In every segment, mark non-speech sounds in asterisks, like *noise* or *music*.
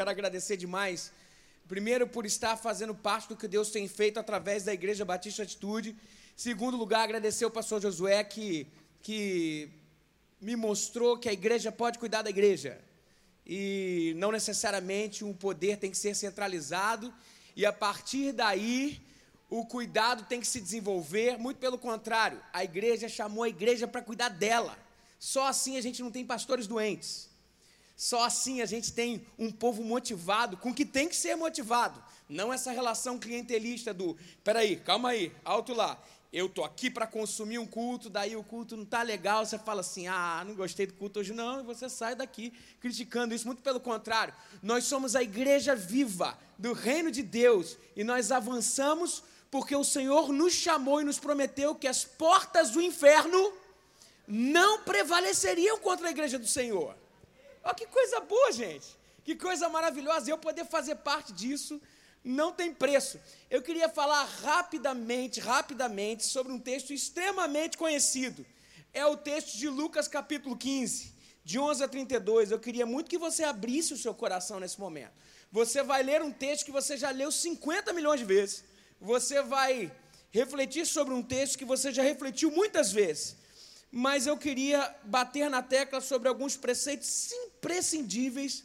quero agradecer demais. Primeiro, por estar fazendo parte do que Deus tem feito através da Igreja Batista Atitude. Segundo lugar, agradecer ao pastor Josué que, que me mostrou que a igreja pode cuidar da igreja. E não necessariamente um poder tem que ser centralizado. E a partir daí, o cuidado tem que se desenvolver. Muito pelo contrário, a igreja chamou a igreja para cuidar dela. Só assim a gente não tem pastores doentes. Só assim a gente tem um povo motivado com o que tem que ser motivado. Não essa relação clientelista do, peraí, calma aí, alto lá. Eu tô aqui para consumir um culto, daí o culto não tá legal, você fala assim: "Ah, não gostei do culto hoje não", e você sai daqui criticando isso. Muito pelo contrário, nós somos a igreja viva do reino de Deus e nós avançamos porque o Senhor nos chamou e nos prometeu que as portas do inferno não prevaleceriam contra a igreja do Senhor. Olha que coisa boa, gente. Que coisa maravilhosa. Eu poder fazer parte disso não tem preço. Eu queria falar rapidamente, rapidamente, sobre um texto extremamente conhecido. É o texto de Lucas capítulo 15, de 11 a 32. Eu queria muito que você abrisse o seu coração nesse momento. Você vai ler um texto que você já leu 50 milhões de vezes. Você vai refletir sobre um texto que você já refletiu muitas vezes mas eu queria bater na tecla sobre alguns preceitos imprescindíveis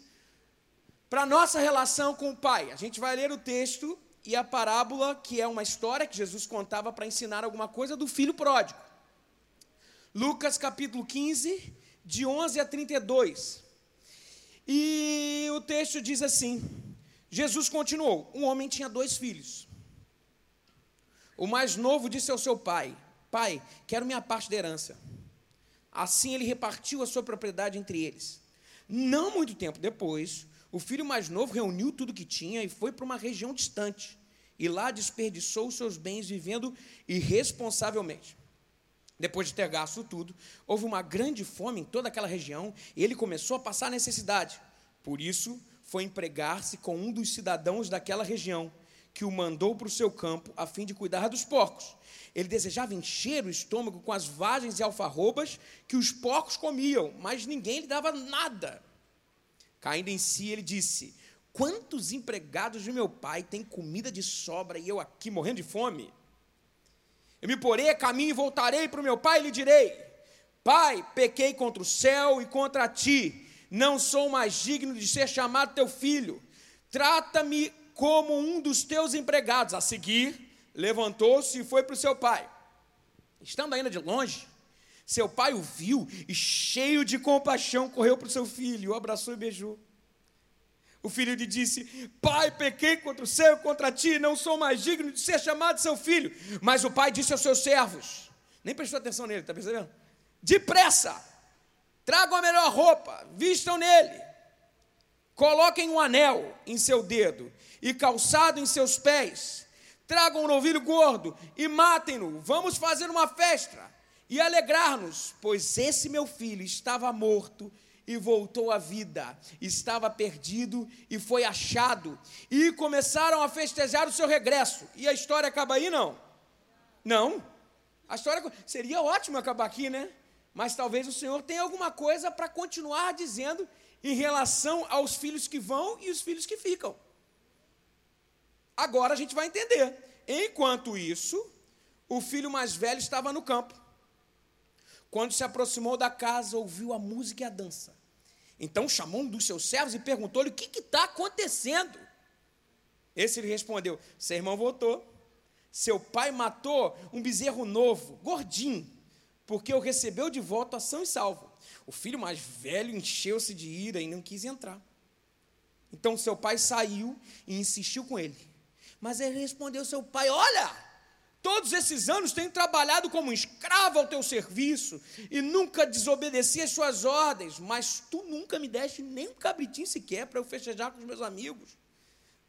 para a nossa relação com o Pai. A gente vai ler o texto e a parábola, que é uma história que Jesus contava para ensinar alguma coisa do filho pródigo. Lucas capítulo 15, de 11 a 32. E o texto diz assim: Jesus continuou: Um homem tinha dois filhos. O mais novo disse ao seu pai: Pai, quero minha parte da herança. Assim ele repartiu a sua propriedade entre eles. Não muito tempo depois, o filho mais novo reuniu tudo que tinha e foi para uma região distante. E lá desperdiçou os seus bens vivendo irresponsavelmente. Depois de ter gasto tudo, houve uma grande fome em toda aquela região e ele começou a passar necessidade. Por isso, foi empregar-se com um dos cidadãos daquela região, que o mandou para o seu campo a fim de cuidar dos porcos. Ele desejava encher o estômago com as vagens e alfarrobas que os porcos comiam, mas ninguém lhe dava nada. Caindo em si, ele disse: Quantos empregados de meu pai têm comida de sobra e eu aqui morrendo de fome? Eu me porei a caminho e voltarei para o meu pai e lhe direi: Pai, pequei contra o céu e contra ti, não sou mais digno de ser chamado teu filho. Trata-me como um dos teus empregados. A seguir, levantou-se e foi para o seu pai. Estando ainda de longe, seu pai o viu e, cheio de compaixão, correu para o seu filho, o abraçou e beijou. O filho lhe disse: Pai, pequei contra o céu e contra ti, não sou mais digno de ser chamado seu filho. Mas o pai disse aos seus servos: Nem prestou atenção nele, está percebendo? Depressa, tragam a melhor roupa, vistam nele, coloquem um anel em seu dedo e calçado em seus pés Tragam um novilho gordo e matem-no. Vamos fazer uma festa e alegrar-nos, pois esse meu filho estava morto e voltou à vida, estava perdido e foi achado. E começaram a festejar o seu regresso. E a história acaba aí, não? Não. A história seria ótimo acabar aqui, né? Mas talvez o Senhor tenha alguma coisa para continuar dizendo em relação aos filhos que vão e os filhos que ficam. Agora a gente vai entender. Enquanto isso, o filho mais velho estava no campo. Quando se aproximou da casa, ouviu a música e a dança. Então chamou um dos seus servos e perguntou-lhe: O que está acontecendo? Esse lhe respondeu: Seu irmão voltou. Seu pai matou um bezerro novo, gordinho, porque o recebeu de volta ação e salvo. O filho mais velho encheu-se de ira e não quis entrar. Então seu pai saiu e insistiu com ele. Mas ele respondeu seu pai: Olha, todos esses anos tenho trabalhado como escravo ao teu serviço e nunca desobedeci às suas ordens, mas tu nunca me deste nem um cabritinho sequer para eu festejar com os meus amigos.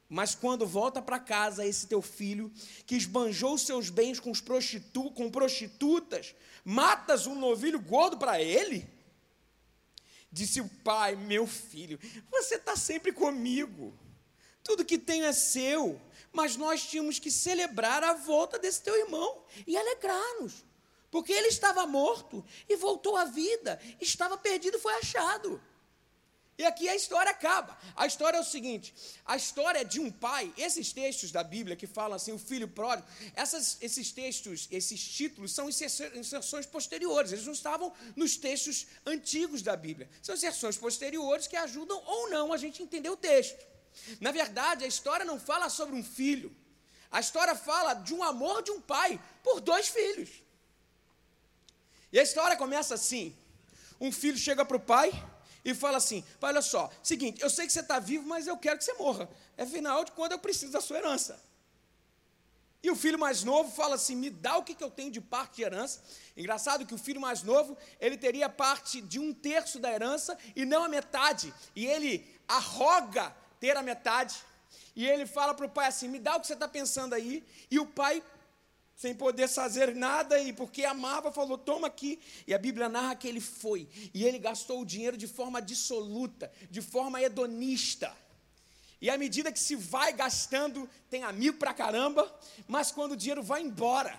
Mas quando volta para casa esse teu filho, que esbanjou seus bens com, prostitu com prostitutas, matas um novilho gordo para ele? Disse o pai: Meu filho, você está sempre comigo, tudo que tenho é seu mas nós tínhamos que celebrar a volta desse teu irmão e alegrar-nos, porque ele estava morto e voltou à vida, estava perdido e foi achado. E aqui a história acaba. A história é o seguinte: a história de um pai, esses textos da Bíblia que falam assim, o filho pródigo, essas, esses textos, esses títulos são inserções posteriores, eles não estavam nos textos antigos da Bíblia. São inserções posteriores que ajudam ou não a gente entender o texto. Na verdade, a história não fala sobre um filho, a história fala de um amor de um pai por dois filhos. E a história começa assim: um filho chega para o pai e fala assim: pai, olha só, seguinte, eu sei que você está vivo, mas eu quero que você morra. Afinal de quando eu preciso da sua herança. E o filho mais novo fala assim: me dá o que, que eu tenho de parte de herança. Engraçado que o filho mais novo, ele teria parte de um terço da herança e não a metade. E ele arroga ter a metade. E ele fala para o pai assim: me dá o que você está pensando aí. E o pai sem poder fazer nada, e porque amava, falou: toma aqui. E a Bíblia narra que ele foi, e ele gastou o dinheiro de forma dissoluta, de forma hedonista. E à medida que se vai gastando, tem amigo pra caramba, mas quando o dinheiro vai embora,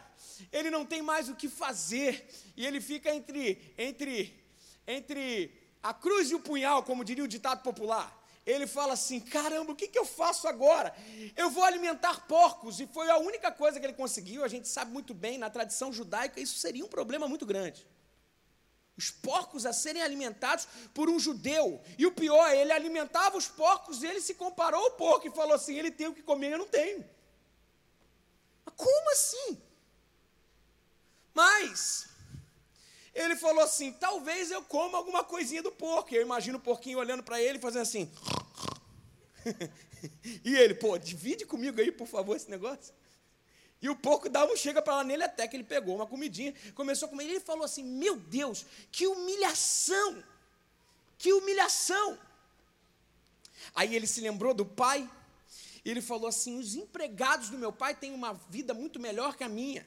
ele não tem mais o que fazer, e ele fica entre, entre, entre a cruz e o punhal, como diria o ditado popular ele fala assim: caramba, o que, que eu faço agora? Eu vou alimentar porcos. E foi a única coisa que ele conseguiu. A gente sabe muito bem, na tradição judaica, isso seria um problema muito grande. Os porcos a serem alimentados por um judeu. E o pior, ele alimentava os porcos e ele se comparou ao porco e falou assim: ele tem o que comer, eu não tenho. Mas como assim? Mas ele falou assim: talvez eu coma alguma coisinha do porco. Eu imagino o porquinho olhando para ele, fazendo assim. *laughs* e ele, pô, divide comigo aí, por favor, esse negócio. E o porco dava um chega para lá nele até que ele pegou uma comidinha, começou a comer. E ele falou assim: Meu Deus, que humilhação! Que humilhação! Aí ele se lembrou do pai, e ele falou assim: Os empregados do meu pai têm uma vida muito melhor que a minha.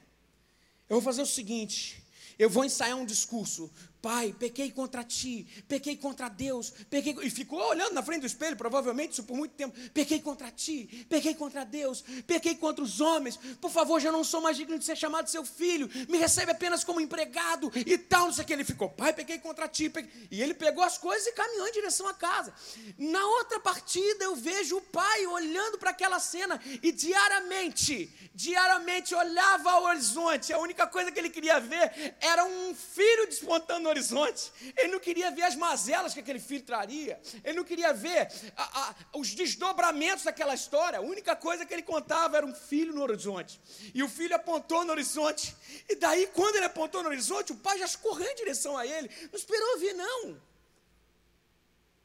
Eu vou fazer o seguinte: eu vou ensaiar um discurso. Pai, pequei contra ti, pequei contra Deus, pequei. E ficou olhando na frente do espelho, provavelmente isso por muito tempo. Pequei contra ti, pequei contra Deus, pequei contra os homens. Por favor, já não sou mais digno de ser chamado seu filho. Me recebe apenas como empregado e tal. Não sei o que. Ele ficou, pai, pequei contra ti. Pequei. E ele pegou as coisas e caminhou em direção à casa. Na outra partida, eu vejo o pai olhando para aquela cena e diariamente, diariamente olhava ao horizonte. A única coisa que ele queria ver era um filho despontando horizonte. Ele não queria ver as mazelas que aquele filho traria. Ele não queria ver a, a, os desdobramentos daquela história. A única coisa que ele contava era um filho no horizonte. E o filho apontou no horizonte. E daí, quando ele apontou no horizonte, o pai já correu em direção a ele. Não esperou ouvir, não.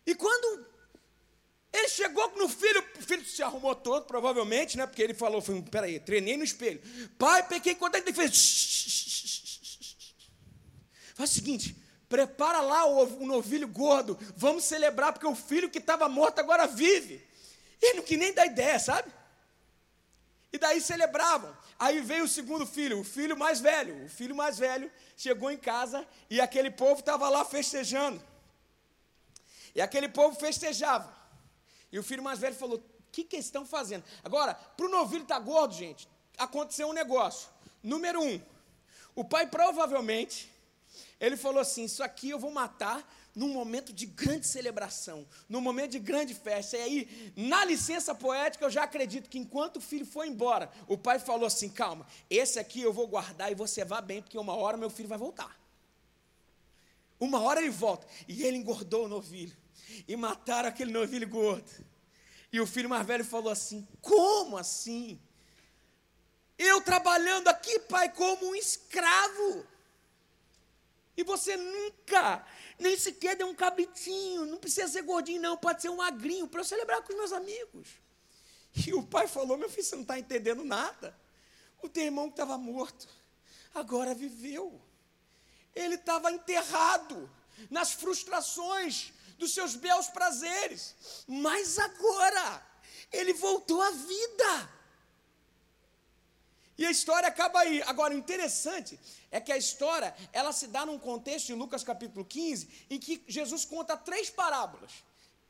E quando ele chegou no filho, o filho se arrumou todo, provavelmente, né? Porque ele falou, foi, peraí, treinei no espelho. Pai, peguei, quando é que ele fez? Faz o seguinte, prepara lá o, o novilho gordo, vamos celebrar, porque o filho que estava morto agora vive. E não que nem dá ideia, sabe? E daí celebravam. Aí veio o segundo filho, o filho mais velho. O filho mais velho chegou em casa e aquele povo estava lá festejando. E aquele povo festejava. E o filho mais velho falou: O que, que eles estão fazendo? Agora, para o novilho estar tá gordo, gente, aconteceu um negócio. Número um, o pai provavelmente ele falou assim: Isso aqui eu vou matar num momento de grande celebração, num momento de grande festa. E aí, na licença poética, eu já acredito que enquanto o filho foi embora, o pai falou assim: Calma, esse aqui eu vou guardar e você vá bem, porque uma hora meu filho vai voltar. Uma hora ele volta. E ele engordou o novilho. E mataram aquele novilho gordo. E o filho mais velho falou assim: Como assim? Eu trabalhando aqui, pai, como um escravo. E você nunca, nem sequer deu um cabritinho, não precisa ser gordinho, não, pode ser um magrinho, para eu celebrar com os meus amigos. E o pai falou: Meu filho, você não está entendendo nada. O teu irmão que estava morto, agora viveu. Ele estava enterrado nas frustrações dos seus belos prazeres, mas agora ele voltou à vida. E a história acaba aí. Agora, o interessante é que a história, ela se dá num contexto, em Lucas capítulo 15, em que Jesus conta três parábolas.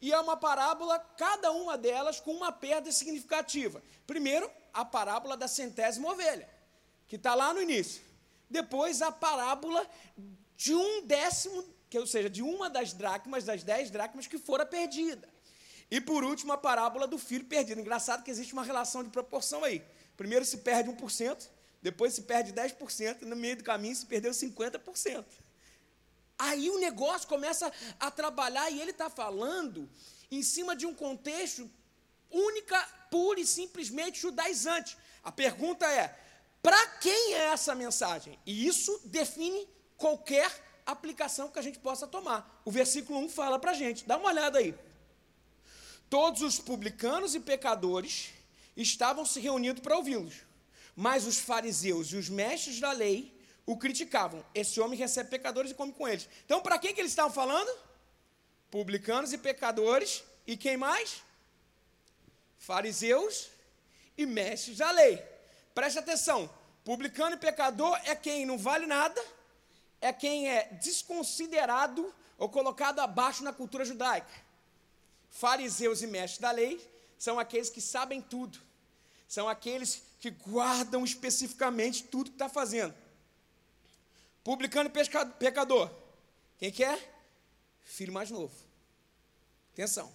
E é uma parábola, cada uma delas com uma perda significativa. Primeiro, a parábola da centésima ovelha, que está lá no início. Depois, a parábola de um décimo que, ou seja, de uma das dracmas, das dez dracmas que fora perdida. E por último, a parábola do filho perdido. Engraçado que existe uma relação de proporção aí. Primeiro se perde 1%, depois se perde 10%, e no meio do caminho se perdeu 50%. Aí o negócio começa a trabalhar e ele está falando em cima de um contexto única, pura e simplesmente judaizante. A pergunta é: para quem é essa mensagem? E isso define qualquer aplicação que a gente possa tomar. O versículo 1 fala para a gente, dá uma olhada aí. Todos os publicanos e pecadores estavam se reunindo para ouvi-los, mas os fariseus e os mestres da lei o criticavam. Esse homem recebe pecadores e come com eles. Então, para quem que eles estavam falando? Publicanos e pecadores e quem mais? Fariseus e mestres da lei. Preste atenção: publicano e pecador é quem não vale nada, é quem é desconsiderado ou colocado abaixo na cultura judaica. Fariseus e mestres da lei são aqueles que sabem tudo, são aqueles que guardam especificamente tudo que está fazendo. Publicano e pecador, quem que é? Filho mais novo. Atenção.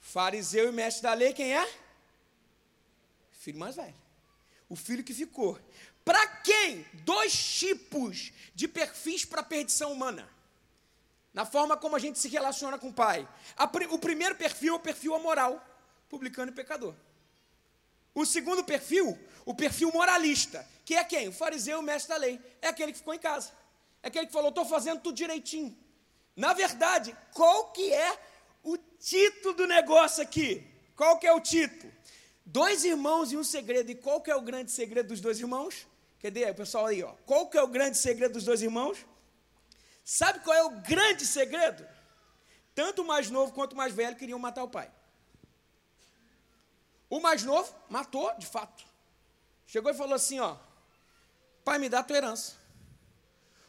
Fariseu e mestre da lei, quem é? Filho mais velho. O filho que ficou. Para quem? Dois tipos de perfis para a perdição humana. Na forma como a gente se relaciona com o pai. o primeiro perfil é o perfil amoral, publicano e pecador. O segundo perfil, o perfil moralista, que é quem? O fariseu, o mestre da lei. É aquele que ficou em casa. É aquele que falou, estou fazendo tudo direitinho. Na verdade, qual que é o título do negócio aqui? Qual que é o título? Dois irmãos e um segredo. E qual que é o grande segredo dos dois irmãos? Cadê o pessoal aí? Ó? Qual que é o grande segredo dos dois irmãos? Sabe qual é o grande segredo? Tanto o mais novo quanto o mais velho queriam matar o pai. O mais novo matou, de fato. Chegou e falou assim: ó, pai, me dá a tua herança.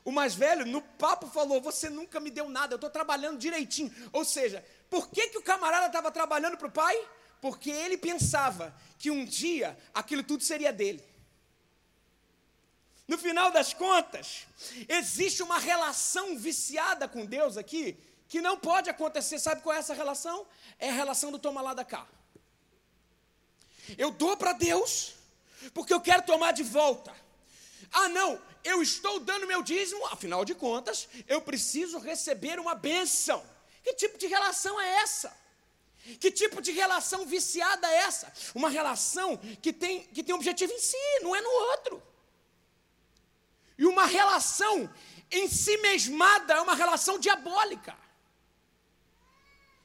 O mais velho, no papo, falou: Você nunca me deu nada, eu estou trabalhando direitinho. Ou seja, por que, que o camarada estava trabalhando para o pai? Porque ele pensava que um dia aquilo tudo seria dele. No final das contas, existe uma relação viciada com Deus aqui que não pode acontecer. Sabe qual é essa relação? É a relação do toma lá da cá. Eu dou para Deus porque eu quero tomar de volta. Ah, não, eu estou dando meu dízimo, afinal de contas, eu preciso receber uma bênção. Que tipo de relação é essa? Que tipo de relação viciada é essa? Uma relação que tem, que tem objetivo em si, não é no outro. E uma relação em si mesmada é uma relação diabólica.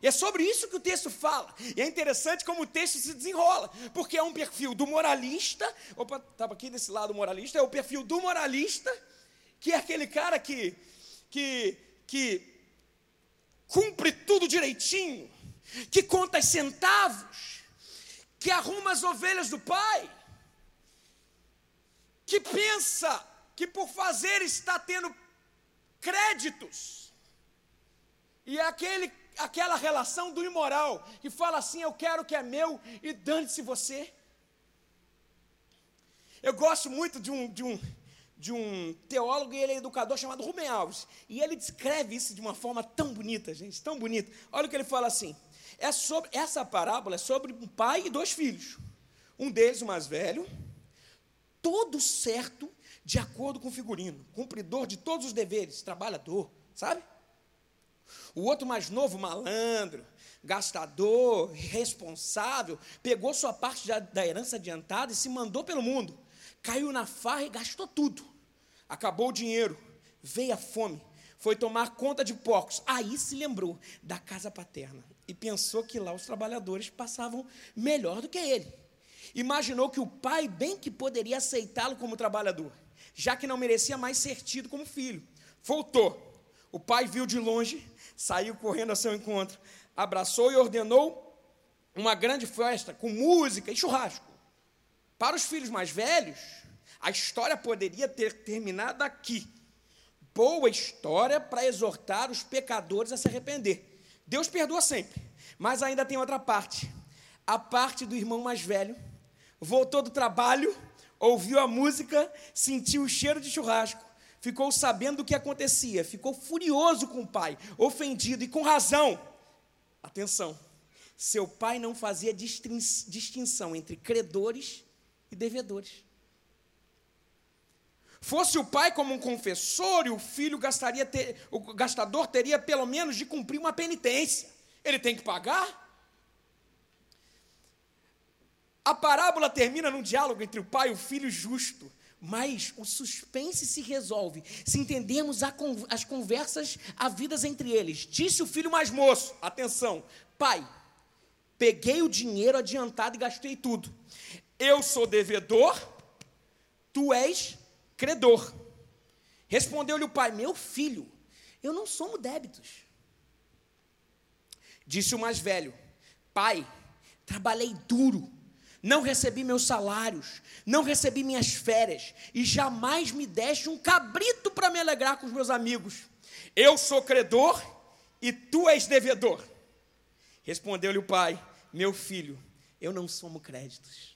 E é sobre isso que o texto fala. E é interessante como o texto se desenrola, porque é um perfil do moralista. Opa, estava aqui desse lado moralista, é o perfil do moralista, que é aquele cara que, que, que cumpre tudo direitinho, que conta os centavos, que arruma as ovelhas do pai, que pensa que por fazer está tendo créditos. E é aquele aquela relação do imoral, que fala assim: eu quero o que é meu e dane-se você. Eu gosto muito de um, de, um, de um teólogo e ele é educador chamado Rubem Alves. E ele descreve isso de uma forma tão bonita, gente, tão bonita. Olha o que ele fala assim: é sobre, essa parábola é sobre um pai e dois filhos. Um deles, o mais velho, todo certo, de acordo com o figurino, cumpridor de todos os deveres, trabalhador, sabe? O outro mais novo, malandro, gastador, responsável, pegou sua parte da herança adiantada e se mandou pelo mundo. Caiu na farra e gastou tudo. Acabou o dinheiro, veio a fome, foi tomar conta de porcos. Aí se lembrou da casa paterna e pensou que lá os trabalhadores passavam melhor do que ele. Imaginou que o pai bem que poderia aceitá-lo como trabalhador, já que não merecia mais ser tido como filho. Voltou. O pai viu de longe saiu correndo ao seu encontro, abraçou e ordenou uma grande festa com música e churrasco. Para os filhos mais velhos, a história poderia ter terminado aqui. Boa história para exortar os pecadores a se arrepender. Deus perdoa sempre, mas ainda tem outra parte. A parte do irmão mais velho voltou do trabalho, ouviu a música, sentiu o cheiro de churrasco, ficou sabendo do que acontecia, ficou furioso com o pai, ofendido e com razão. Atenção, seu pai não fazia distinção entre credores e devedores. Fosse o pai como um confessor, e o filho gastaria ter, o gastador teria pelo menos de cumprir uma penitência. Ele tem que pagar? A parábola termina num diálogo entre o pai e o filho justo, mas o suspense se resolve se entendermos as conversas havidas entre eles. Disse o filho mais moço: Atenção, pai, peguei o dinheiro adiantado e gastei tudo. Eu sou devedor, tu és credor. Respondeu-lhe o pai: Meu filho, eu não somo débitos. Disse o mais velho: Pai, trabalhei duro, não recebi meus salários, não recebi minhas férias, e jamais me deste um cabrito para me alegrar com os meus amigos. Eu sou credor e tu és devedor. Respondeu-lhe o pai: Meu filho, eu não somo créditos.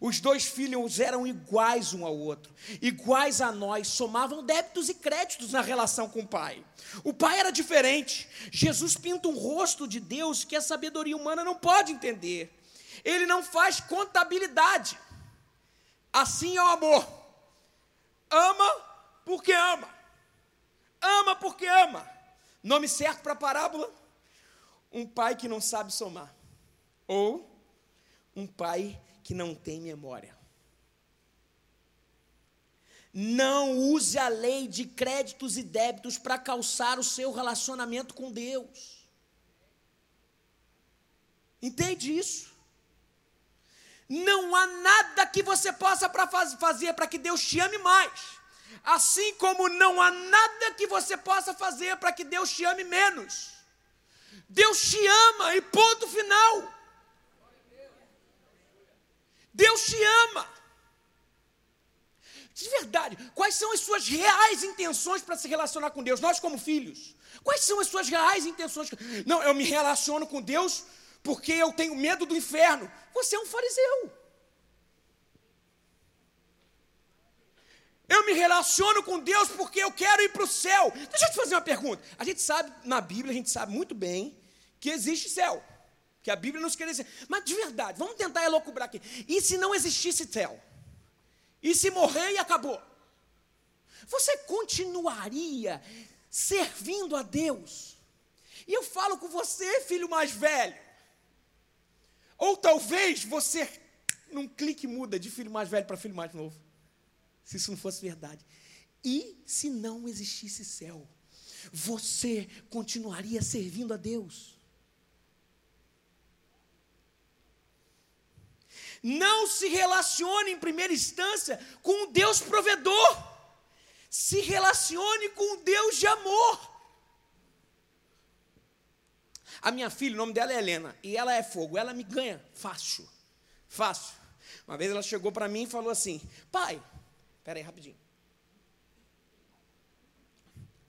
Os dois filhos eram iguais um ao outro, iguais a nós, somavam débitos e créditos na relação com o pai. O pai era diferente. Jesus pinta um rosto de Deus que a sabedoria humana não pode entender. Ele não faz contabilidade. Assim é o amor. Ama porque ama. Ama porque ama. Nome certo para a parábola? Um pai que não sabe somar. Ou um pai que não tem memória. Não use a lei de créditos e débitos para calçar o seu relacionamento com Deus. Entende isso? Não há nada que você possa pra fazer para que Deus te ame mais. Assim como não há nada que você possa fazer para que Deus te ame menos. Deus te ama e ponto final. Deus te ama. De verdade, quais são as suas reais intenções para se relacionar com Deus? Nós, como filhos, quais são as suas reais intenções? Não, eu me relaciono com Deus porque eu tenho medo do inferno. Você é um fariseu. Eu me relaciono com Deus porque eu quero ir para o céu. Deixa eu te fazer uma pergunta. A gente sabe, na Bíblia, a gente sabe muito bem que existe céu. Que a Bíblia nos quer dizer. Mas de verdade, vamos tentar elocubrar aqui. E se não existisse céu? E se morrer e acabou? Você continuaria servindo a Deus? E eu falo com você, filho mais velho. Ou talvez você, num clique, muda de filho mais velho para filho mais novo. Se isso não fosse verdade. E se não existisse céu? Você continuaria servindo a Deus? Não se relacione em primeira instância com o Deus provedor. Se relacione com o Deus de amor. A minha filha, o nome dela é Helena, e ela é fogo, ela me ganha fácil. Fácil. Uma vez ela chegou para mim e falou assim: Pai, espera aí rapidinho.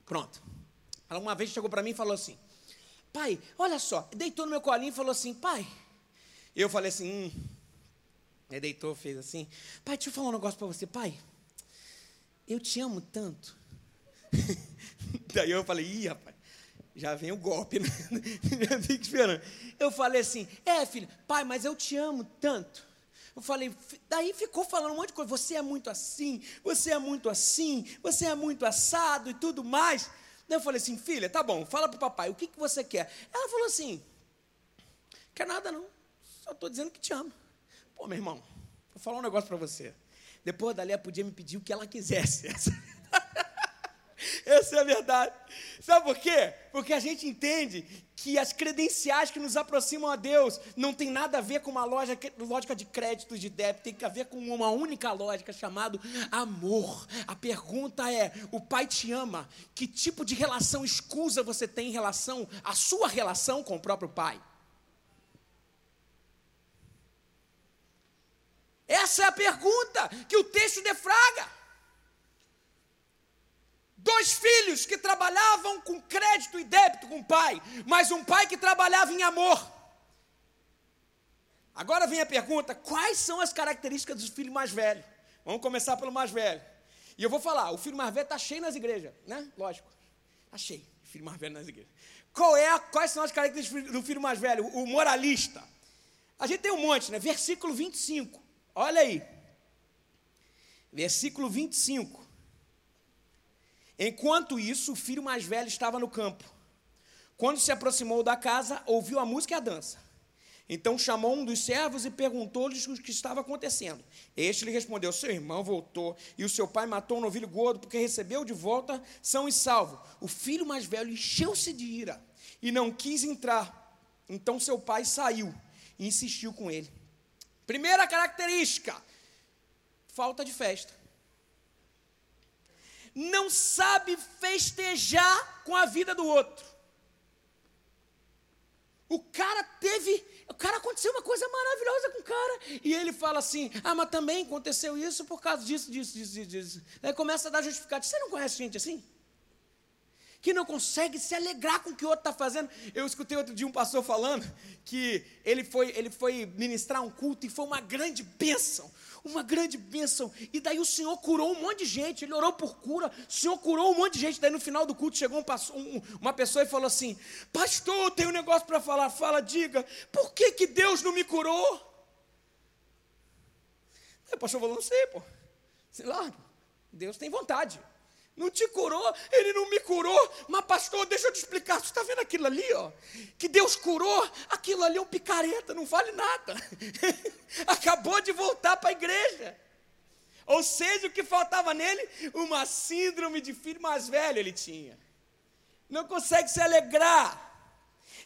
Pronto. Ela uma vez chegou para mim e falou assim: Pai, olha só, deitou no meu colinho e falou assim: Pai. Eu falei assim: hum, ele deitou, fez assim. Pai, deixa eu falar um negócio para você. Pai, eu te amo tanto. *laughs* Daí eu falei, ih, rapaz, já vem o golpe, né? *laughs* já fico esperando. Eu falei assim, é, filho, pai, mas eu te amo tanto. Eu falei, daí ficou falando um monte de coisa. Você é muito assim, você é muito assim, você é muito assado e tudo mais. Daí eu falei assim, filha, tá bom, fala pro papai, o que, que você quer? Ela falou assim, quer nada não, só estou dizendo que te amo. Pô, meu irmão, vou falar um negócio para você. Depois dali, ela podia me pedir o que ela quisesse. *laughs* Essa é a verdade. Sabe por quê? Porque a gente entende que as credenciais que nos aproximam a Deus não tem nada a ver com uma loja, lógica de créditos, de débito, tem que ver com uma única lógica chamada amor. A pergunta é: o Pai te ama? Que tipo de relação escusa você tem em relação à sua relação com o próprio Pai? Essa é a pergunta que o texto defraga. Dois filhos que trabalhavam com crédito e débito com o pai, mas um pai que trabalhava em amor. Agora vem a pergunta: quais são as características dos filhos mais velhos? Vamos começar pelo mais velho. E eu vou falar, o filho mais velho está cheio nas igrejas, né? Lógico. Está cheio, filho mais velho nas igrejas. Qual é quais são as características do filho mais velho? O moralista. A gente tem um monte, né? Versículo 25. Olha aí. Versículo 25. Enquanto isso, o filho mais velho estava no campo. Quando se aproximou da casa, ouviu a música e a dança. Então chamou um dos servos e perguntou-lhes o que estava acontecendo. Este lhe respondeu: Seu irmão voltou e o seu pai matou um novilho gordo porque recebeu de volta são e salvo. O filho mais velho encheu-se de ira e não quis entrar. Então seu pai saiu e insistiu com ele. Primeira característica: falta de festa. Não sabe festejar com a vida do outro. O cara teve, o cara aconteceu uma coisa maravilhosa com o cara. E ele fala assim: Ah, mas também aconteceu isso por causa disso, disso, disso, disso. Aí começa a dar justificativo. Você não conhece gente assim? Que não consegue se alegrar com o que o outro está fazendo. Eu escutei outro dia um pastor falando que ele foi, ele foi ministrar um culto e foi uma grande bênção uma grande bênção. E daí o Senhor curou um monte de gente, ele orou por cura, o Senhor curou um monte de gente. Daí no final do culto chegou um, um, uma pessoa e falou assim: Pastor, eu tenho um negócio para falar. Fala, diga, por que, que Deus não me curou? Aí o pastor falou: Não sei, pô. Sei lá, Deus tem vontade. Não te curou, ele não me curou. Mas, pastor, deixa eu te explicar. Você está vendo aquilo ali, ó? Que Deus curou, aquilo ali é um picareta, não vale nada. *laughs* Acabou de voltar para a igreja. Ou seja, o que faltava nele? Uma síndrome de filho mais velho ele tinha. Não consegue se alegrar.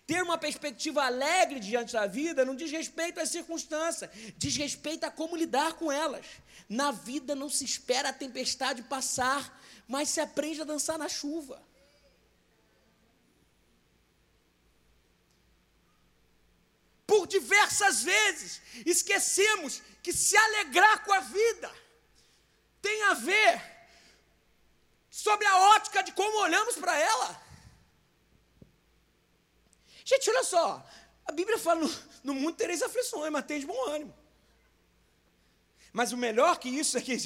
Ter uma perspectiva alegre diante da vida não diz respeito às circunstâncias, diz respeito a como lidar com elas. Na vida não se espera a tempestade passar, mas se aprende a dançar na chuva. Por diversas vezes esquecemos que se alegrar com a vida tem a ver sobre a ótica de como olhamos para ela. Gente, olha só, a Bíblia fala: no, no mundo tereis aflições, mas tem de bom ânimo. Mas o melhor que isso é que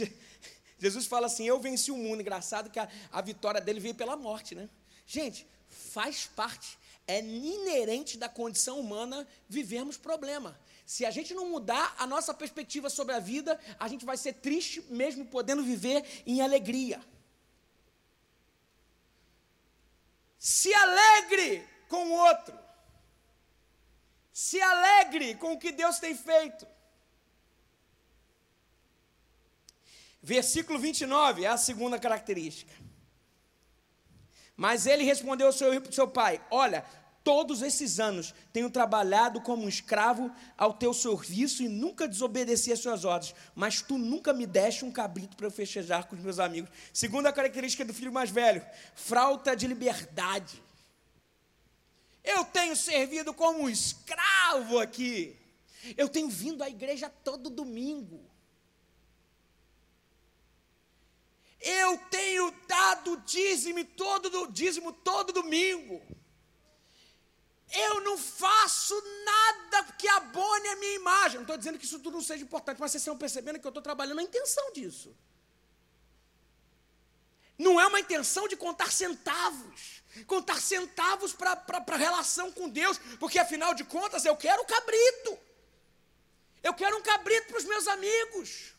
Jesus fala assim: Eu venci o mundo. Engraçado que a, a vitória dele veio pela morte, né? Gente, faz parte, é inerente da condição humana vivermos problema. Se a gente não mudar a nossa perspectiva sobre a vida, a gente vai ser triste mesmo podendo viver em alegria. Se alegre com o outro. Se alegre com o que Deus tem feito. Versículo 29 é a segunda característica. Mas ele respondeu ao seu, seu pai: Olha, todos esses anos tenho trabalhado como um escravo ao teu serviço e nunca desobedeci às suas ordens, mas tu nunca me deste um cabrito para eu festejar com os meus amigos. Segunda característica do filho mais velho: falta de liberdade. Eu tenho servido como um escravo aqui. Eu tenho vindo à igreja todo domingo. Eu tenho dado dízimo todo, dízimo todo domingo. Eu não faço nada que abone a minha imagem. Não estou dizendo que isso tudo não seja importante, mas vocês estão percebendo que eu estou trabalhando na intenção disso. Não é uma intenção de contar centavos. Contar centavos para a relação com Deus, porque afinal de contas eu quero cabrito. Eu quero um cabrito para os meus amigos.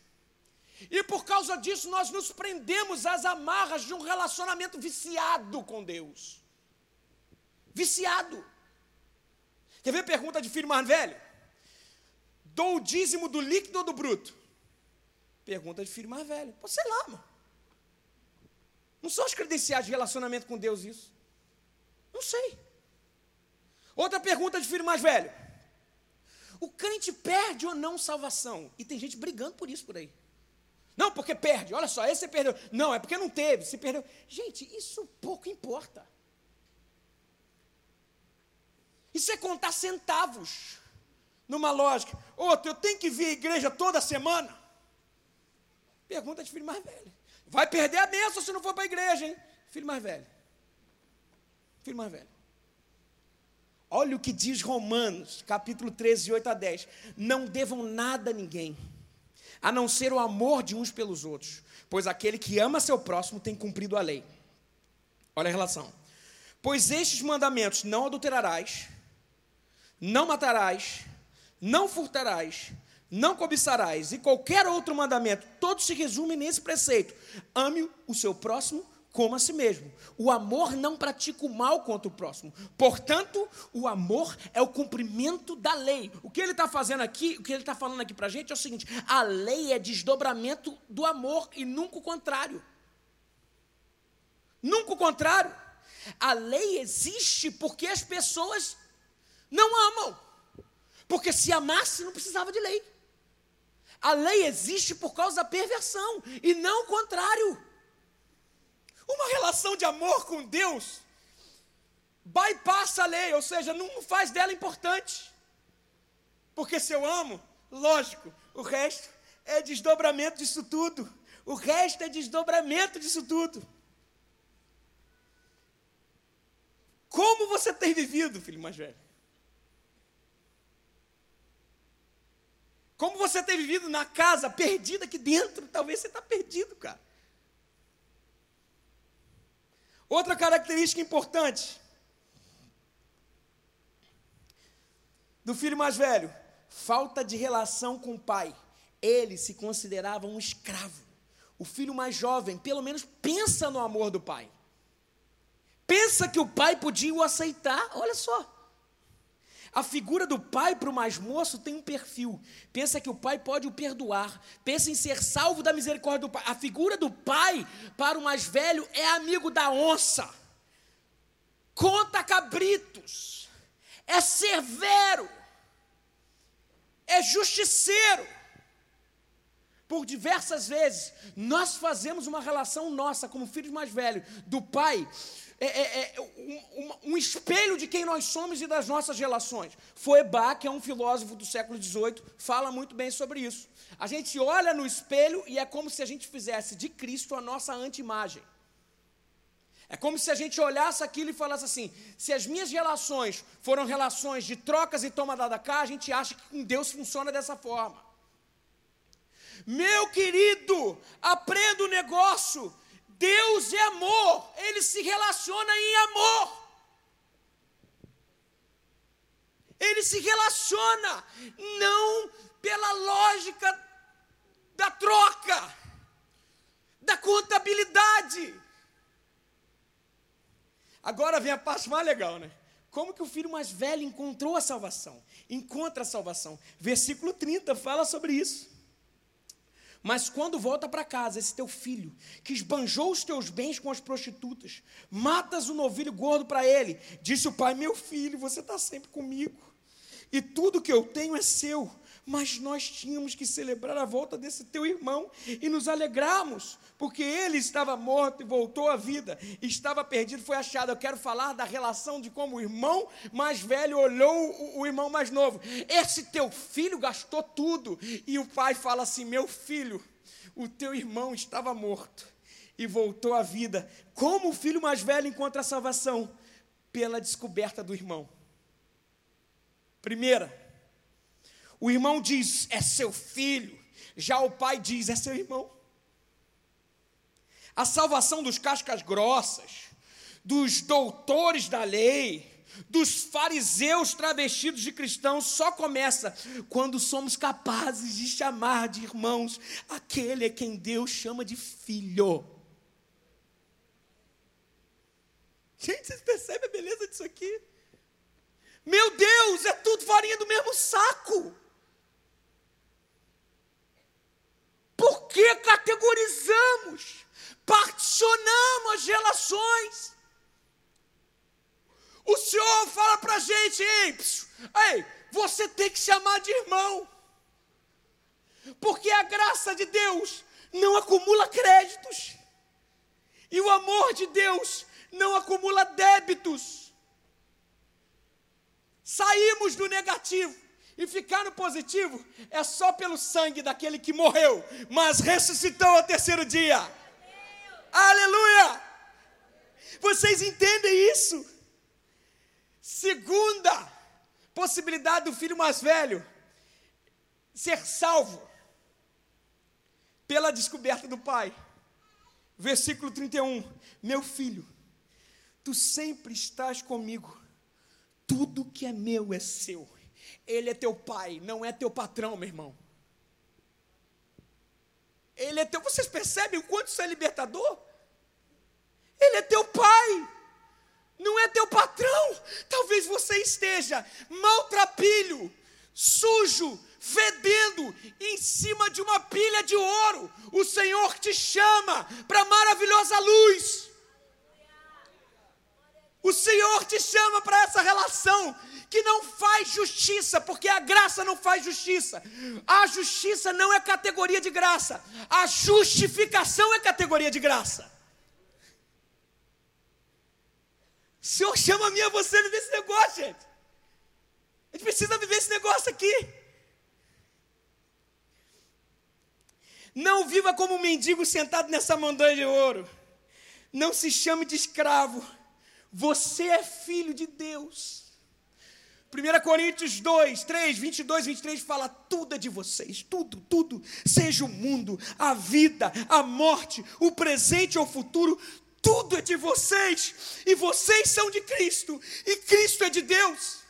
E por causa disso nós nos prendemos às amarras de um relacionamento viciado com Deus. Viciado. Quer ver pergunta de filho mais velho? Dou o dízimo do líquido ou do bruto? Pergunta de filho mais velho. Pô, sei lá, mano. Não são as credenciais de relacionamento com Deus isso. Não sei. Outra pergunta de filho mais velho. O crente perde ou não salvação? E tem gente brigando por isso por aí. Não, porque perde. Olha só, esse você perdeu. Não, é porque não teve, se perdeu. Gente, isso pouco importa. Isso é contar centavos numa lógica. Outro, eu tenho que vir à igreja toda semana? Pergunta de filho mais velho. Vai perder a bênção se não for para a igreja, hein? Filho mais velho. Filho mais velho. Olha o que diz Romanos, capítulo 13, 8 a 10. Não devam nada a ninguém a não ser o amor de uns pelos outros, pois aquele que ama seu próximo tem cumprido a lei. Olha a relação. Pois estes mandamentos: não adulterarás, não matarás, não furtarás, não cobiçarás, e qualquer outro mandamento, todos se resumem nesse preceito: ame o seu próximo como a si mesmo. O amor não pratica o mal contra o próximo. Portanto, o amor é o cumprimento da lei. O que ele está fazendo aqui, o que ele está falando aqui para a gente é o seguinte: a lei é desdobramento do amor e nunca o contrário. Nunca o contrário. A lei existe porque as pessoas não amam. Porque se amasse, não precisava de lei. A lei existe por causa da perversão e não o contrário. Uma relação de amor com Deus bypassa a lei, ou seja, não faz dela importante. Porque se eu amo, lógico, o resto é desdobramento disso tudo. O resto é desdobramento disso tudo. Como você tem vivido, filho mais velho? Como você tem vivido na casa, perdido aqui dentro? Talvez você está perdido, cara. Outra característica importante do filho mais velho: falta de relação com o pai. Ele se considerava um escravo. O filho mais jovem, pelo menos, pensa no amor do pai. Pensa que o pai podia o aceitar. Olha só. A figura do pai para o mais moço tem um perfil. Pensa que o pai pode o perdoar. Pensa em ser salvo da misericórdia do pai. A figura do pai para o mais velho é amigo da onça. Conta cabritos. É severo. É justiceiro. Por diversas vezes, nós fazemos uma relação nossa, como filhos mais velhos, do pai é, é, é um, um, espelho de quem nós somos e das nossas relações. Foucault, que é um filósofo do século XVIII, fala muito bem sobre isso. A gente olha no espelho e é como se a gente fizesse de Cristo a nossa anti-imagem. É como se a gente olhasse aquilo e falasse assim: se as minhas relações foram relações de trocas e toma da cá, a gente acha que com Deus funciona dessa forma. Meu querido, aprenda o negócio Deus é amor, ele se relaciona em amor. Ele se relaciona não pela lógica da troca, da contabilidade. Agora vem a parte mais legal, né? Como que o filho mais velho encontrou a salvação? Encontra a salvação. Versículo 30 fala sobre isso. Mas quando volta para casa, esse teu filho, que esbanjou os teus bens com as prostitutas, matas o novilho gordo para ele, disse o pai: Meu filho, você está sempre comigo, e tudo que eu tenho é seu mas nós tínhamos que celebrar a volta desse teu irmão e nos alegrarmos, porque ele estava morto e voltou à vida, estava perdido, foi achado. Eu quero falar da relação de como o irmão mais velho olhou o, o irmão mais novo. Esse teu filho gastou tudo, e o pai fala assim: Meu filho, o teu irmão estava morto e voltou à vida. Como o filho mais velho encontra a salvação? Pela descoberta do irmão. Primeira, o irmão diz, é seu filho. Já o pai diz, é seu irmão. A salvação dos cascas grossas, dos doutores da lei, dos fariseus travestidos de cristãos só começa quando somos capazes de chamar de irmãos aquele é quem Deus chama de filho. Gente, vocês percebem a beleza disso aqui? Meu Deus, é tudo farinha do mesmo saco. Por que categorizamos, particionamos as relações? O Senhor fala para a gente, ei, ei, você tem que chamar de irmão, porque a graça de Deus não acumula créditos, e o amor de Deus não acumula débitos. Saímos do negativo e ficar no positivo é só pelo sangue daquele que morreu, mas ressuscitou ao terceiro dia. Aleluia! Vocês entendem isso? Segunda possibilidade do filho mais velho ser salvo pela descoberta do Pai. Versículo 31. Meu filho, tu sempre estás comigo, tudo que é meu é seu. Ele é teu pai, não é teu patrão, meu irmão. Ele é teu. Vocês percebem o quanto isso é libertador? Ele é teu pai, não é teu patrão. Talvez você esteja maltrapilho, sujo, fedendo em cima de uma pilha de ouro. O Senhor te chama para maravilhosa luz. O Senhor te chama para essa relação que não faz justiça, porque a graça não faz justiça. A justiça não é categoria de graça, a justificação é categoria de graça. O Senhor chama a mim e a você a viver esse negócio, gente. A gente precisa viver esse negócio aqui. Não viva como um mendigo sentado nessa montanha de ouro. Não se chame de escravo. Você é filho de Deus. 1 Coríntios 2, 3, 22, 23 fala: tudo é de vocês, tudo, tudo, seja o mundo, a vida, a morte, o presente ou o futuro, tudo é de vocês, e vocês são de Cristo, e Cristo é de Deus.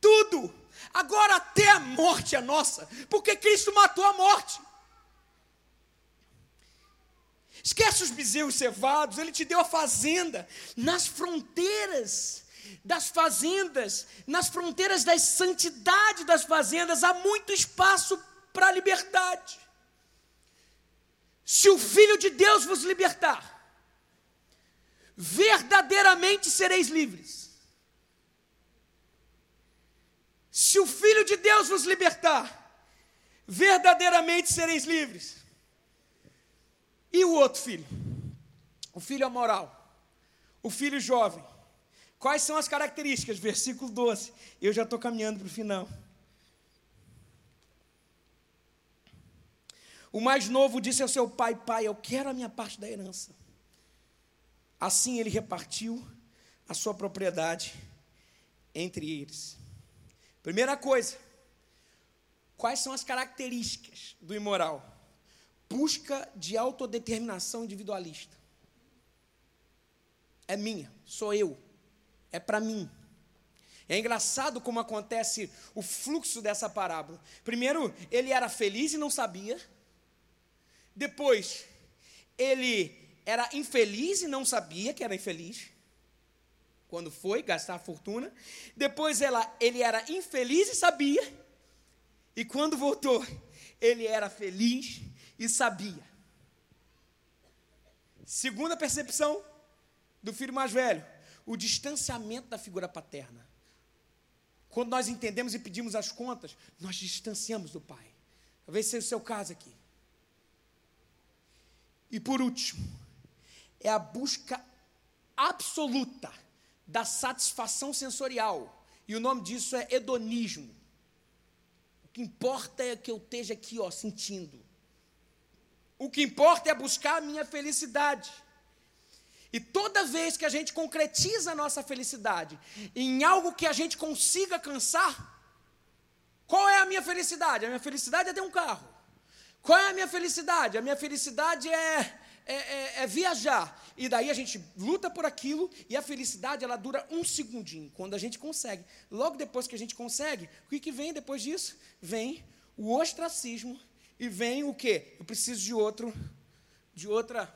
Tudo. Agora até a morte é nossa, porque Cristo matou a morte. Esquece os bezerros cevados, ele te deu a fazenda nas fronteiras das fazendas, nas fronteiras da santidade das fazendas, há muito espaço para a liberdade. Se o Filho de Deus vos libertar, verdadeiramente sereis livres. Se o Filho de Deus vos libertar, verdadeiramente sereis livres. E o outro filho? O filho amoral, o filho jovem. Quais são as características? Versículo 12. Eu já estou caminhando para o final. O mais novo disse ao seu pai: Pai, eu quero a minha parte da herança. Assim ele repartiu a sua propriedade entre eles. Primeira coisa, quais são as características do imoral? Busca de autodeterminação individualista. É minha, sou eu, é para mim. É engraçado como acontece o fluxo dessa parábola. Primeiro, ele era feliz e não sabia. Depois, ele era infeliz e não sabia que era infeliz quando foi gastar a fortuna. Depois ela, ele era infeliz e sabia. E quando voltou, ele era feliz e sabia. Segunda percepção do filho mais velho, o distanciamento da figura paterna. Quando nós entendemos e pedimos as contas, nós distanciamos do pai. Talvez seja o seu caso aqui. E por último, é a busca absoluta da satisfação sensorial. E o nome disso é hedonismo. O que importa é que eu esteja aqui, ó, sentindo. O que importa é buscar a minha felicidade. E toda vez que a gente concretiza a nossa felicidade em algo que a gente consiga alcançar, qual é a minha felicidade? A minha felicidade é ter um carro. Qual é a minha felicidade? A minha felicidade é é, é, é, viajar. E daí a gente luta por aquilo e a felicidade ela dura um segundinho, quando a gente consegue. Logo depois que a gente consegue, o que, que vem depois disso? Vem o ostracismo e vem o quê? Eu preciso de outro, de outra,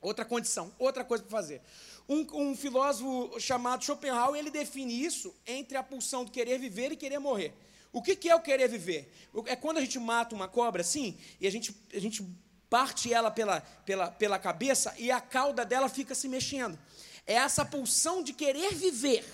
outra condição, outra coisa para fazer. Um, um, filósofo chamado Schopenhauer, ele define isso entre a pulsão de querer viver e querer morrer. O que, que é o querer viver? É quando a gente mata uma cobra assim, e a gente, a gente parte ela pela, pela, pela cabeça e a cauda dela fica se mexendo. É essa pulsão de querer viver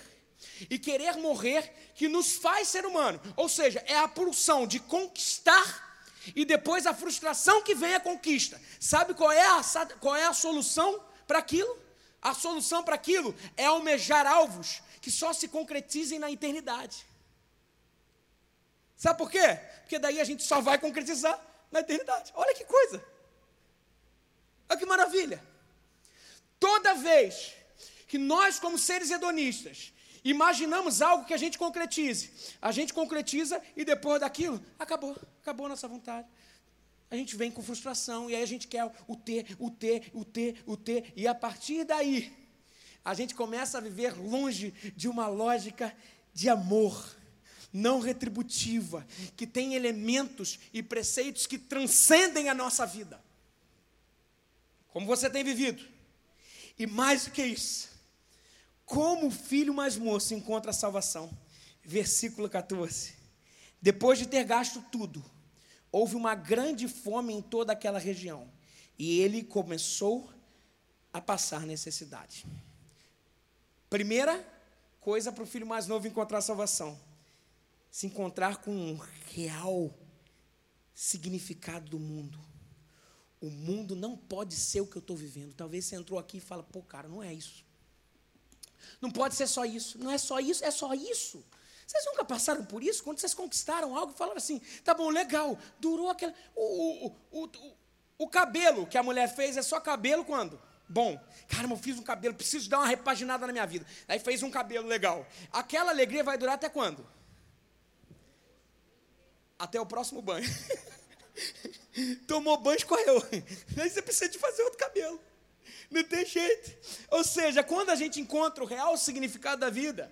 e querer morrer que nos faz ser humano. Ou seja, é a pulsão de conquistar e depois a frustração que vem a conquista. Sabe qual é a, qual é a solução para aquilo? A solução para aquilo é almejar alvos que só se concretizem na eternidade. Sabe por quê? Porque daí a gente só vai concretizar na eternidade. Olha que coisa. Olha que maravilha. Toda vez que nós, como seres hedonistas, imaginamos algo que a gente concretize, a gente concretiza e depois daquilo, acabou, acabou a nossa vontade. a gente vem com frustração e aí a gente quer o ter, o ter, o ter, o ter, e a partir daí a gente começa a viver longe de uma lógica de amor não retributiva, que tem elementos e preceitos que transcendem a nossa vida. Como você tem vivido? E mais do que isso, como o filho mais moço encontra a salvação? Versículo 14. Depois de ter gasto tudo, houve uma grande fome em toda aquela região, e ele começou a passar necessidade. Primeira coisa para o filho mais novo encontrar a salvação: se encontrar com um real significado do mundo. O mundo não pode ser o que eu estou vivendo. Talvez você entrou aqui e fala, pô, cara, não é isso. Não pode ser só isso. Não é só isso, é só isso. Vocês nunca passaram por isso? Quando vocês conquistaram algo, falaram assim, tá bom, legal, durou aquele. O, o, o, o, cabelo que a mulher fez é só cabelo quando? Bom, caramba, eu fiz um cabelo, preciso dar uma repaginada na minha vida. Aí fez um cabelo legal. Aquela alegria vai durar até quando? Até o próximo banho. *laughs* Tomou banho, escorreu. Aí você precisa de fazer outro cabelo. Não tem jeito. Ou seja, quando a gente encontra o real significado da vida,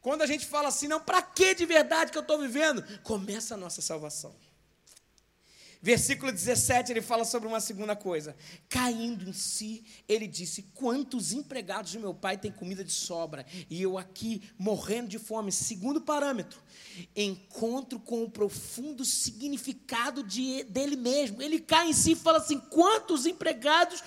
quando a gente fala assim, não, para que de verdade que eu estou vivendo? Começa a nossa salvação. Versículo 17, ele fala sobre uma segunda coisa. Caindo em si, ele disse: Quantos empregados de meu pai têm comida de sobra? E eu aqui morrendo de fome. Segundo parâmetro, encontro com o profundo significado de, dele mesmo. Ele cai em si e fala assim: Quantos empregados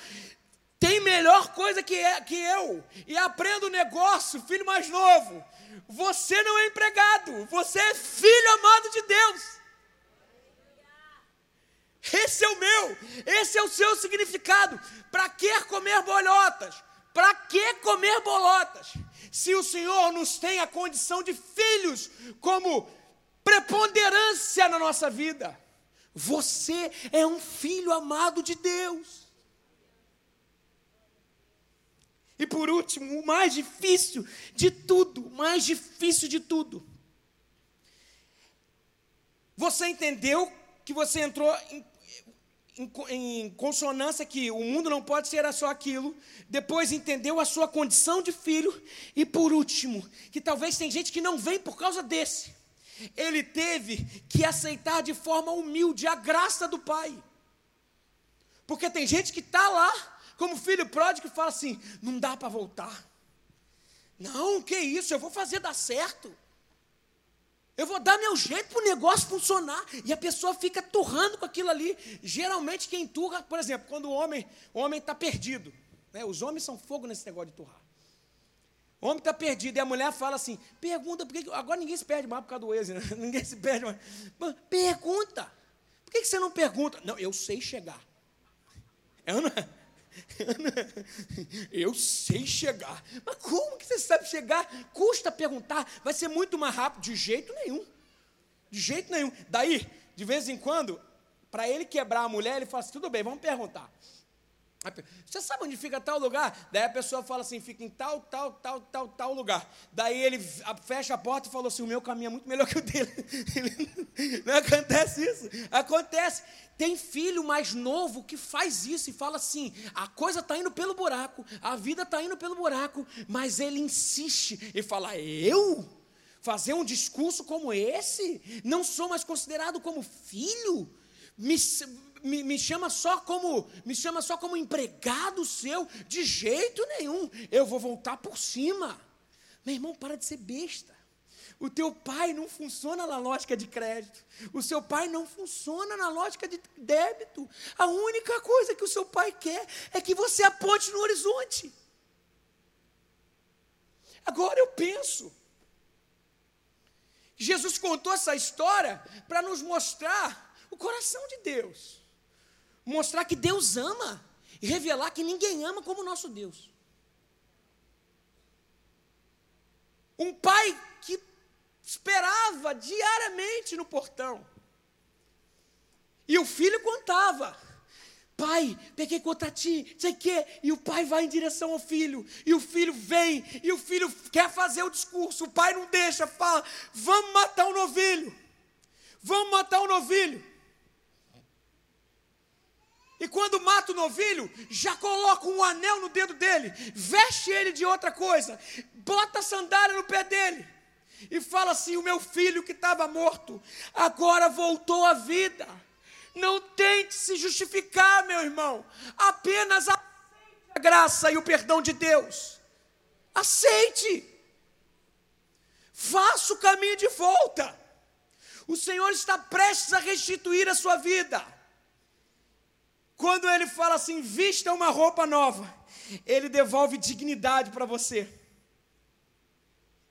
têm melhor coisa que, é, que eu? E aprendo o negócio, filho mais novo. Você não é empregado, você é filho amado de Deus. Esse é o meu, esse é o seu significado. Para que comer bolhotas? Para que comer bolotas? Se o Senhor nos tem a condição de filhos como preponderância na nossa vida, você é um filho amado de Deus. E por último, o mais difícil de tudo, o mais difícil de tudo. Você entendeu que você entrou em em, em consonância que o mundo não pode ser só aquilo, depois entendeu a sua condição de filho, e por último, que talvez tem gente que não vem por causa desse. Ele teve que aceitar de forma humilde a graça do Pai. Porque tem gente que está lá, como filho pródigo, fala assim: não dá para voltar. Não, que isso, eu vou fazer dar certo. Eu vou dar meu jeito para o negócio funcionar. E a pessoa fica turrando com aquilo ali. Geralmente quem turra, por exemplo, quando o homem o homem está perdido. Né? Os homens são fogo nesse negócio de turrar. O homem está perdido e a mulher fala assim: pergunta, por que, agora ninguém se perde mais por causa do ex, né? *laughs* ninguém se perde mais. Pergunta, por que, que você não pergunta? Não, eu sei chegar. *laughs* Eu não, *laughs* Eu sei chegar. Mas como que você sabe chegar? Custa perguntar. Vai ser muito mais rápido. De jeito nenhum. De jeito nenhum. Daí, de vez em quando, para ele quebrar a mulher, ele fala assim: tudo bem, vamos perguntar. Você sabe onde fica tal lugar? Daí a pessoa fala assim: fica em tal, tal, tal, tal, tal lugar. Daí ele fecha a porta e falou assim: o meu caminho é muito melhor que o dele. *laughs* Não acontece isso? Acontece. Tem filho mais novo que faz isso e fala assim: a coisa está indo pelo buraco, a vida está indo pelo buraco, mas ele insiste e fala: eu? Fazer um discurso como esse? Não sou mais considerado como filho? Me, me, me, chama só como me chama só como empregado seu de jeito nenhum eu vou voltar por cima meu irmão para de ser besta o teu pai não funciona na lógica de crédito. O seu pai não funciona na lógica de débito. A única coisa que o seu pai quer é que você aponte no horizonte. Agora eu penso. Jesus contou essa história para nos mostrar o coração de Deus. Mostrar que Deus ama e revelar que ninguém ama como o nosso Deus. Um pai que esperava diariamente no portão. E o filho contava. Pai, peguei contra ti, sei que, e o pai vai em direção ao filho, e o filho vem, e o filho quer fazer o discurso, o pai não deixa, fala: vamos matar o um novilho, vamos matar o um novilho. E quando mata o novilho, já coloca um anel no dedo dele, veste ele de outra coisa, bota a sandália no pé dele e fala assim: O meu filho que estava morto, agora voltou à vida. Não tente se justificar, meu irmão, apenas a graça e o perdão de Deus. Aceite, faça o caminho de volta. O Senhor está prestes a restituir a sua vida. Quando ele fala assim, vista uma roupa nova, ele devolve dignidade para você.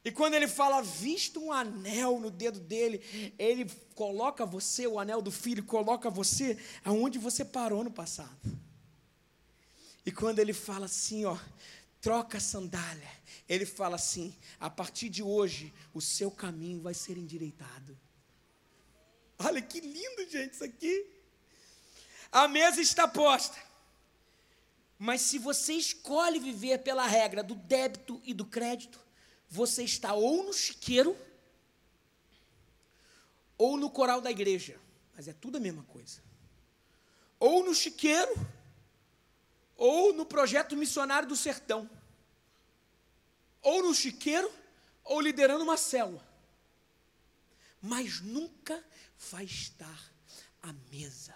E quando ele fala, vista um anel no dedo dele, ele coloca você, o anel do filho, coloca você aonde você parou no passado. E quando ele fala assim, ó, troca a sandália, ele fala assim: a partir de hoje, o seu caminho vai ser endireitado. Olha que lindo, gente, isso aqui. A mesa está posta. Mas se você escolhe viver pela regra do débito e do crédito, você está ou no chiqueiro ou no coral da igreja, mas é tudo a mesma coisa. Ou no chiqueiro ou no projeto missionário do sertão. Ou no chiqueiro ou liderando uma célula. Mas nunca vai estar à mesa